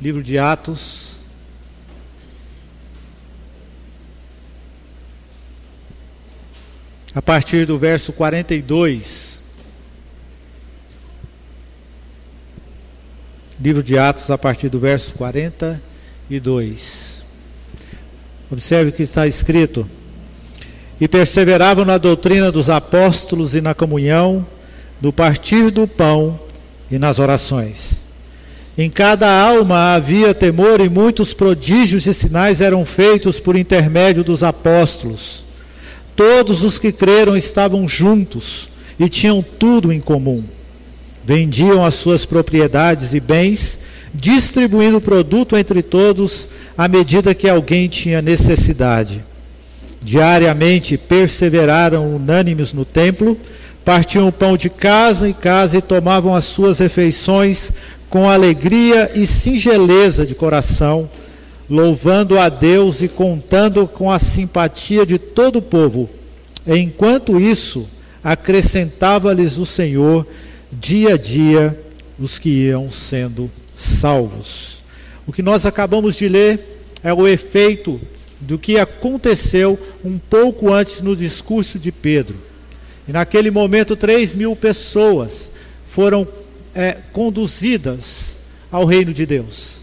livro de Atos. A partir do verso 42. Livro de Atos, a partir do verso 42. Observe o que está escrito. E perseveravam na doutrina dos apóstolos e na comunhão, no partir do pão e nas orações. Em cada alma havia temor e muitos prodígios e sinais eram feitos por intermédio dos apóstolos. Todos os que creram estavam juntos e tinham tudo em comum. Vendiam as suas propriedades e bens, distribuindo o produto entre todos à medida que alguém tinha necessidade. Diariamente perseveraram unânimes no templo, partiam o pão de casa em casa e tomavam as suas refeições com alegria e singeleza de coração, louvando a Deus e contando com a simpatia de todo o povo. Enquanto isso, acrescentava-lhes o Senhor dia a dia os que iam sendo salvos. O que nós acabamos de ler é o efeito do que aconteceu um pouco antes no discurso de Pedro. E naquele momento, três mil pessoas foram é, conduzidas ao reino de Deus.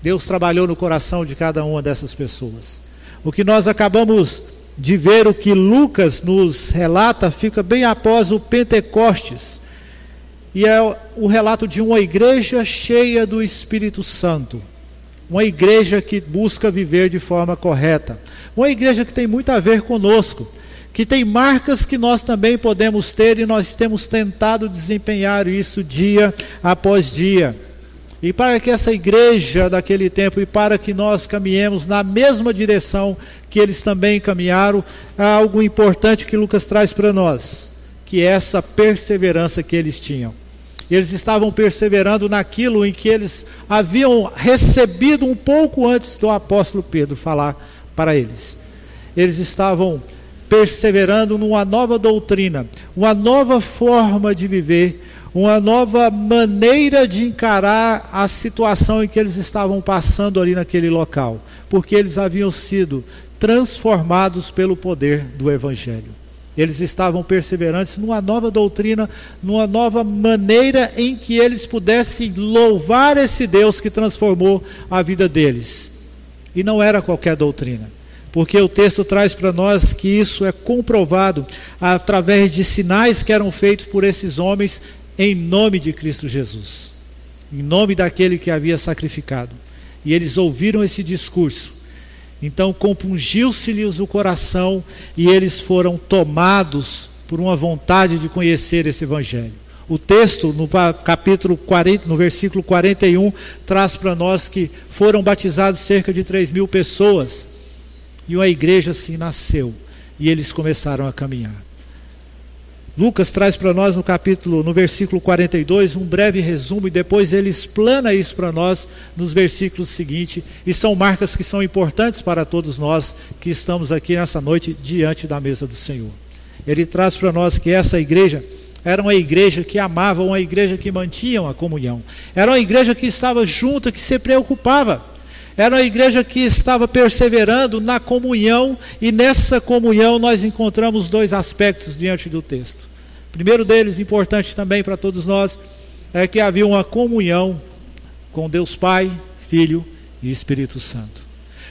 Deus trabalhou no coração de cada uma dessas pessoas. O que nós acabamos de ver, o que Lucas nos relata, fica bem após o Pentecostes. E é o relato de uma igreja cheia do Espírito Santo. Uma igreja que busca viver de forma correta. Uma igreja que tem muito a ver conosco que tem marcas que nós também podemos ter e nós temos tentado desempenhar isso dia após dia. E para que essa igreja daquele tempo e para que nós caminhemos na mesma direção que eles também caminharam, há algo importante que Lucas traz para nós, que é essa perseverança que eles tinham. Eles estavam perseverando naquilo em que eles haviam recebido um pouco antes do apóstolo Pedro falar para eles. Eles estavam perseverando numa nova doutrina, uma nova forma de viver, uma nova maneira de encarar a situação em que eles estavam passando ali naquele local, porque eles haviam sido transformados pelo poder do Evangelho. Eles estavam perseverantes numa nova doutrina, numa nova maneira em que eles pudessem louvar esse Deus que transformou a vida deles. E não era qualquer doutrina porque o texto traz para nós que isso é comprovado através de sinais que eram feitos por esses homens em nome de Cristo Jesus, em nome daquele que havia sacrificado. E eles ouviram esse discurso. Então compungiu-se-lhes o coração e eles foram tomados por uma vontade de conhecer esse evangelho. O texto, no capítulo 40, no versículo 41, traz para nós que foram batizados cerca de 3 mil pessoas e uma igreja assim nasceu. E eles começaram a caminhar. Lucas traz para nós no capítulo, no versículo 42, um breve resumo e depois ele explana isso para nós nos versículos seguintes, e são marcas que são importantes para todos nós que estamos aqui nessa noite diante da mesa do Senhor. Ele traz para nós que essa igreja era uma igreja que amava, uma igreja que mantinha a comunhão. Era uma igreja que estava junta, que se preocupava. Era uma igreja que estava perseverando na comunhão, e nessa comunhão nós encontramos dois aspectos diante do texto. O primeiro deles, importante também para todos nós, é que havia uma comunhão com Deus Pai, Filho e Espírito Santo.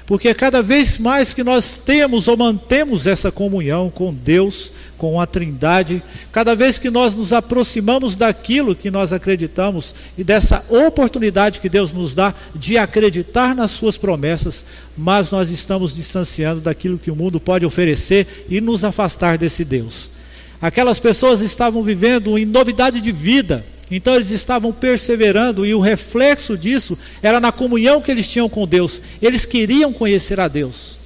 Porque cada vez mais que nós temos ou mantemos essa comunhão com Deus, com a Trindade, cada vez que nós nos aproximamos daquilo que nós acreditamos e dessa oportunidade que Deus nos dá de acreditar nas Suas promessas, mas nós estamos distanciando daquilo que o mundo pode oferecer e nos afastar desse Deus. Aquelas pessoas estavam vivendo em novidade de vida então eles estavam perseverando e o reflexo disso era na comunhão que eles tinham com Deus. Eles queriam conhecer a Deus.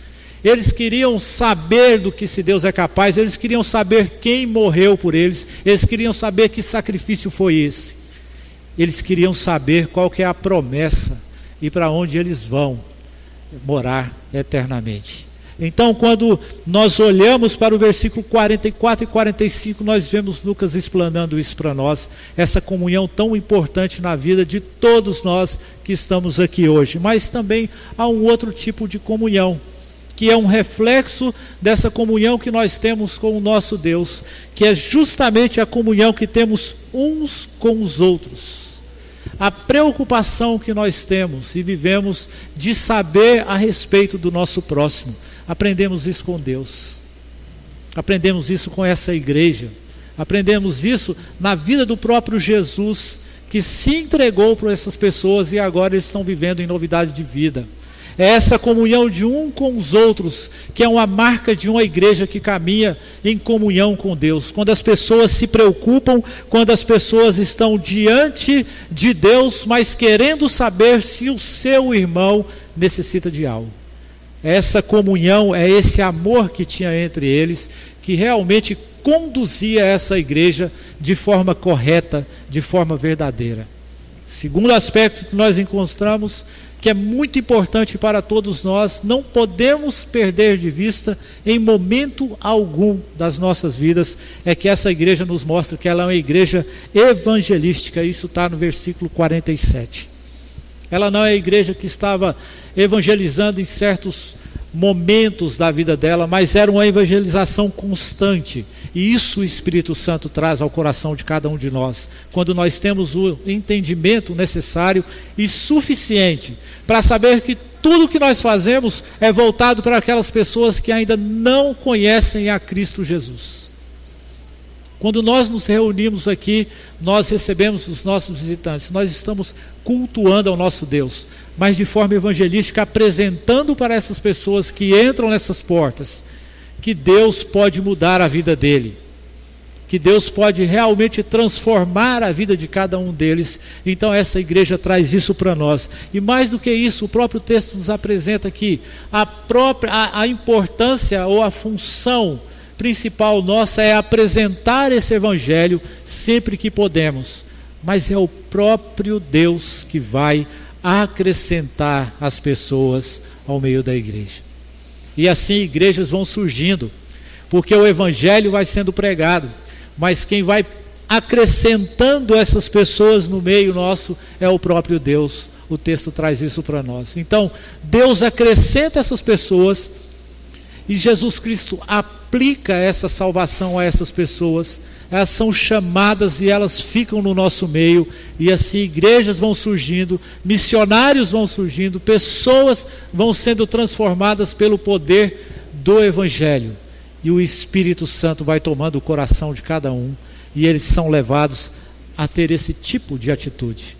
Eles queriam saber do que se Deus é capaz, eles queriam saber quem morreu por eles, eles queriam saber que sacrifício foi esse. Eles queriam saber qual que é a promessa e para onde eles vão morar eternamente. Então, quando nós olhamos para o versículo 44 e 45, nós vemos Lucas explanando isso para nós, essa comunhão tão importante na vida de todos nós que estamos aqui hoje. Mas também há um outro tipo de comunhão, que é um reflexo dessa comunhão que nós temos com o nosso Deus, que é justamente a comunhão que temos uns com os outros. A preocupação que nós temos e vivemos de saber a respeito do nosso próximo. Aprendemos isso com Deus. Aprendemos isso com essa igreja. Aprendemos isso na vida do próprio Jesus, que se entregou para essas pessoas e agora eles estão vivendo em novidade de vida. É essa comunhão de um com os outros, que é uma marca de uma igreja que caminha em comunhão com Deus. Quando as pessoas se preocupam, quando as pessoas estão diante de Deus, mas querendo saber se o seu irmão necessita de algo. Essa comunhão, é esse amor que tinha entre eles, que realmente conduzia essa igreja de forma correta, de forma verdadeira. Segundo aspecto que nós encontramos que é muito importante para todos nós, não podemos perder de vista em momento algum das nossas vidas, é que essa igreja nos mostra que ela é uma igreja evangelística, isso está no versículo 47. Ela não é a igreja que estava evangelizando em certos momentos da vida dela, mas era uma evangelização constante. E isso o Espírito Santo traz ao coração de cada um de nós, quando nós temos o entendimento necessário e suficiente para saber que tudo que nós fazemos é voltado para aquelas pessoas que ainda não conhecem a Cristo Jesus. Quando nós nos reunimos aqui, nós recebemos os nossos visitantes, nós estamos cultuando ao nosso Deus, mas de forma evangelística, apresentando para essas pessoas que entram nessas portas que Deus pode mudar a vida dele, que Deus pode realmente transformar a vida de cada um deles. Então, essa igreja traz isso para nós. E mais do que isso, o próprio texto nos apresenta aqui a própria a, a importância ou a função principal nossa é apresentar esse evangelho sempre que podemos. Mas é o próprio Deus que vai acrescentar as pessoas ao meio da igreja. E assim igrejas vão surgindo, porque o evangelho vai sendo pregado, mas quem vai acrescentando essas pessoas no meio nosso é o próprio Deus. O texto traz isso para nós. Então, Deus acrescenta essas pessoas e Jesus Cristo aplica essa salvação a essas pessoas elas são chamadas e elas ficam no nosso meio, e assim igrejas vão surgindo, missionários vão surgindo, pessoas vão sendo transformadas pelo poder do Evangelho, e o Espírito Santo vai tomando o coração de cada um, e eles são levados a ter esse tipo de atitude.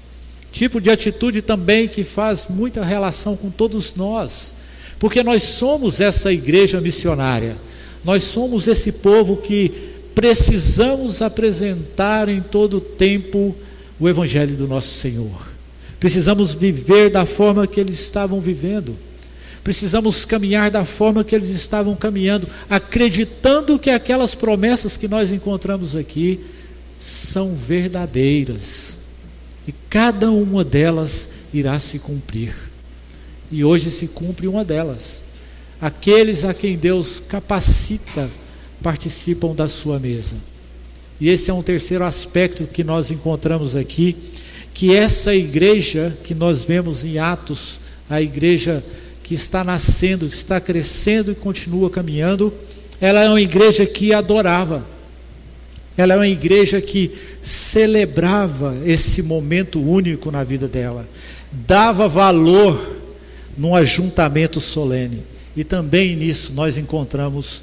Tipo de atitude também que faz muita relação com todos nós, porque nós somos essa igreja missionária, nós somos esse povo que precisamos apresentar em todo o tempo o Evangelho do nosso Senhor. Precisamos viver da forma que eles estavam vivendo. Precisamos caminhar da forma que eles estavam caminhando, acreditando que aquelas promessas que nós encontramos aqui são verdadeiras. E cada uma delas irá se cumprir. E hoje se cumpre uma delas. Aqueles a quem Deus capacita participam da sua mesa. E esse é um terceiro aspecto que nós encontramos aqui, que essa igreja que nós vemos em Atos, a igreja que está nascendo, está crescendo e continua caminhando, ela é uma igreja que adorava. Ela é uma igreja que celebrava esse momento único na vida dela, dava valor num ajuntamento solene. E também nisso nós encontramos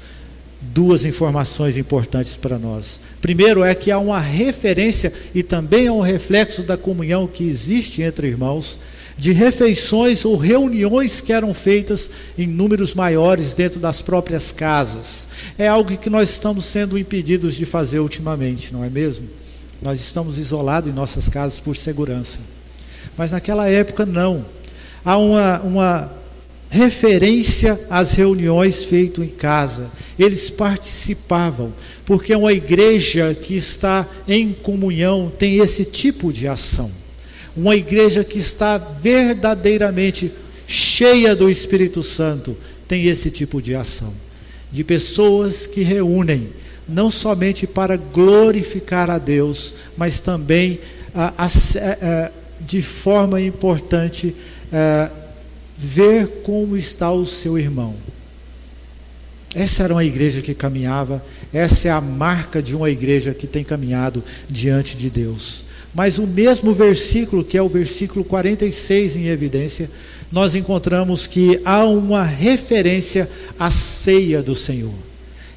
duas informações importantes para nós. Primeiro é que há uma referência e também é um reflexo da comunhão que existe entre irmãos, de refeições ou reuniões que eram feitas em números maiores dentro das próprias casas. É algo que nós estamos sendo impedidos de fazer ultimamente, não é mesmo? Nós estamos isolados em nossas casas por segurança. Mas naquela época não. Há uma, uma referência às reuniões feitas em casa. Eles participavam, porque uma igreja que está em comunhão tem esse tipo de ação. Uma igreja que está verdadeiramente cheia do Espírito Santo tem esse tipo de ação, de pessoas que reúnem não somente para glorificar a Deus, mas também a, a, a, de forma importante ver como está o seu irmão. Essa era uma igreja que caminhava, essa é a marca de uma igreja que tem caminhado diante de Deus. Mas o mesmo versículo, que é o versículo 46 em evidência, nós encontramos que há uma referência à ceia do Senhor.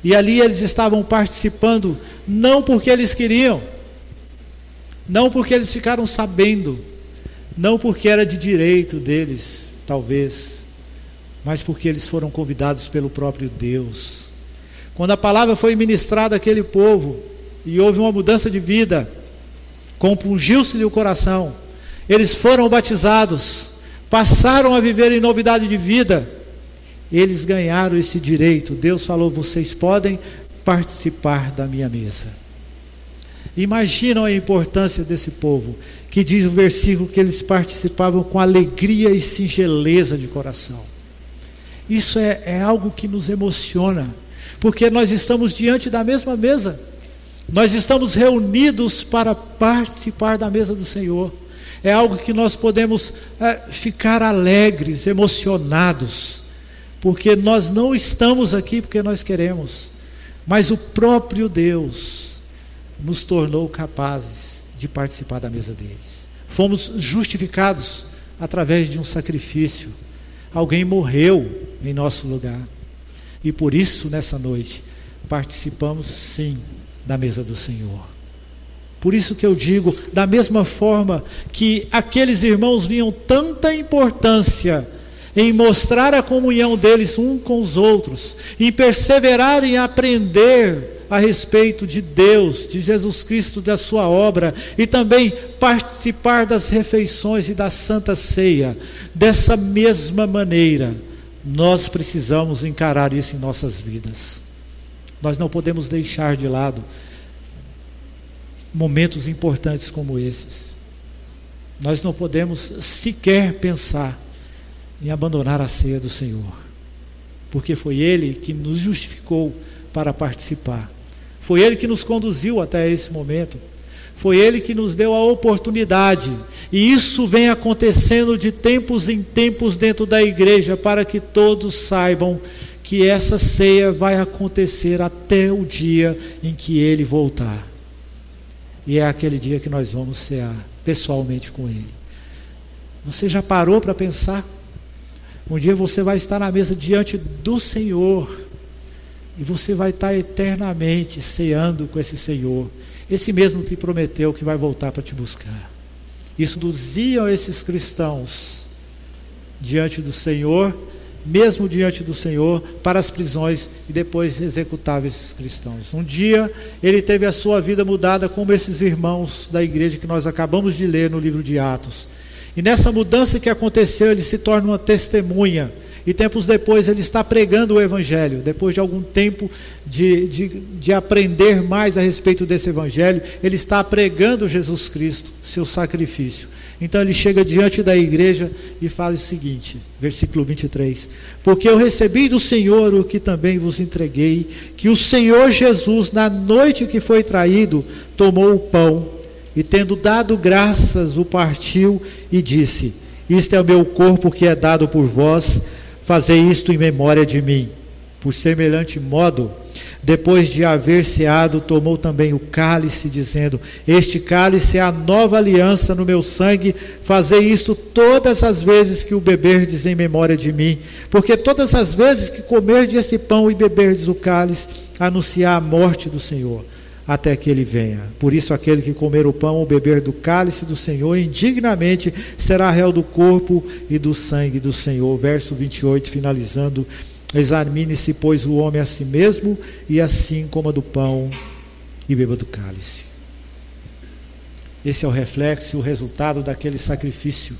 E ali eles estavam participando, não porque eles queriam, não porque eles ficaram sabendo, não porque era de direito deles, talvez, mas porque eles foram convidados pelo próprio Deus. Quando a palavra foi ministrada àquele povo e houve uma mudança de vida, compungiu-se-lhe o coração, eles foram batizados, passaram a viver em novidade de vida, eles ganharam esse direito. Deus falou: vocês podem participar da minha mesa. Imaginam a importância desse povo, que diz o versículo que eles participavam com alegria e singeleza de coração. Isso é, é algo que nos emociona, porque nós estamos diante da mesma mesa, nós estamos reunidos para participar da mesa do Senhor. É algo que nós podemos é, ficar alegres, emocionados porque nós não estamos aqui porque nós queremos, mas o próprio Deus nos tornou capazes de participar da mesa deles. Fomos justificados através de um sacrifício. Alguém morreu em nosso lugar. E por isso, nessa noite, participamos sim da mesa do Senhor. Por isso que eu digo, da mesma forma que aqueles irmãos vinham tanta importância em mostrar a comunhão deles um com os outros, em perseverar em aprender a respeito de Deus, de Jesus Cristo, da sua obra, e também participar das refeições e da santa ceia. Dessa mesma maneira, nós precisamos encarar isso em nossas vidas. Nós não podemos deixar de lado momentos importantes como esses. Nós não podemos sequer pensar em abandonar a ceia do Senhor, porque foi Ele que nos justificou para participar, foi Ele que nos conduziu até esse momento, foi Ele que nos deu a oportunidade, e isso vem acontecendo de tempos em tempos dentro da igreja, para que todos saibam que essa ceia vai acontecer até o dia em que Ele voltar. E é aquele dia que nós vamos cear pessoalmente com Ele. Você já parou para pensar? Um dia você vai estar na mesa diante do Senhor. E você vai estar eternamente ceando com esse Senhor. Esse mesmo que prometeu que vai voltar para te buscar. Isso induziam esses cristãos diante do Senhor, mesmo diante do Senhor, para as prisões e depois executava esses cristãos. Um dia ele teve a sua vida mudada, como esses irmãos da igreja que nós acabamos de ler no livro de Atos. E nessa mudança que aconteceu, ele se torna uma testemunha. E tempos depois ele está pregando o Evangelho. Depois de algum tempo de, de, de, aprender mais a respeito desse Evangelho, ele está pregando Jesus Cristo, seu sacrifício. Então ele chega diante da igreja e fala o seguinte, versículo 23: Porque eu recebi do Senhor o que também vos entreguei, que o Senhor Jesus, na noite que foi traído, tomou o pão e tendo dado graças, o partiu e disse: Isto é o meu corpo que é dado por vós, fazei isto em memória de mim. Por semelhante modo, depois de haver ceado, tomou também o cálice, dizendo: Este cálice é a nova aliança no meu sangue, fazei isto todas as vezes que o beberdes em memória de mim. Porque todas as vezes que comerdes esse pão e beberdes o cálice, anunciar a morte do Senhor até que ele venha. Por isso, aquele que comer o pão ou beber do cálice do Senhor indignamente será réu do corpo e do sangue do Senhor. Verso 28, finalizando: Examine-se, pois, o homem a si mesmo, e assim coma do pão e beba do cálice. Esse é o reflexo e o resultado daquele sacrifício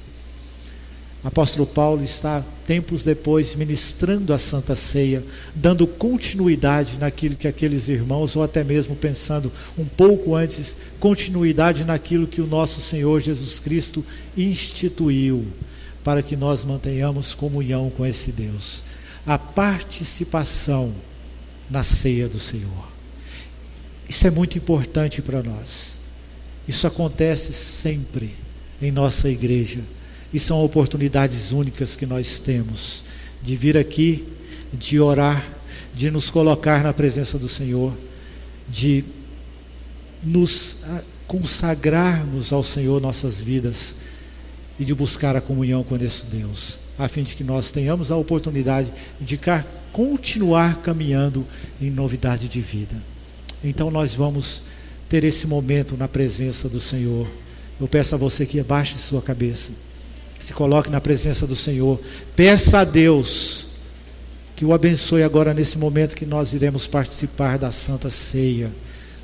apóstolo Paulo está, tempos depois, ministrando a Santa Ceia, dando continuidade naquilo que aqueles irmãos, ou até mesmo pensando um pouco antes, continuidade naquilo que o nosso Senhor Jesus Cristo instituiu, para que nós mantenhamos comunhão com esse Deus. a participação na ceia do Senhor. Isso é muito importante para nós. Isso acontece sempre em nossa igreja. E são oportunidades únicas que nós temos de vir aqui, de orar, de nos colocar na presença do Senhor, de nos ah, consagrarmos ao Senhor nossas vidas e de buscar a comunhão com esse Deus, a fim de que nós tenhamos a oportunidade de continuar caminhando em novidade de vida. Então nós vamos ter esse momento na presença do Senhor. Eu peço a você que abaixe sua cabeça, se coloque na presença do Senhor, peça a Deus que o abençoe agora nesse momento que nós iremos participar da Santa Ceia.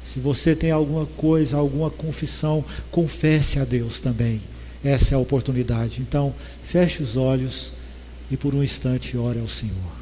Se você tem alguma coisa, alguma confissão, confesse a Deus também. Essa é a oportunidade. Então, feche os olhos e por um instante ore ao Senhor.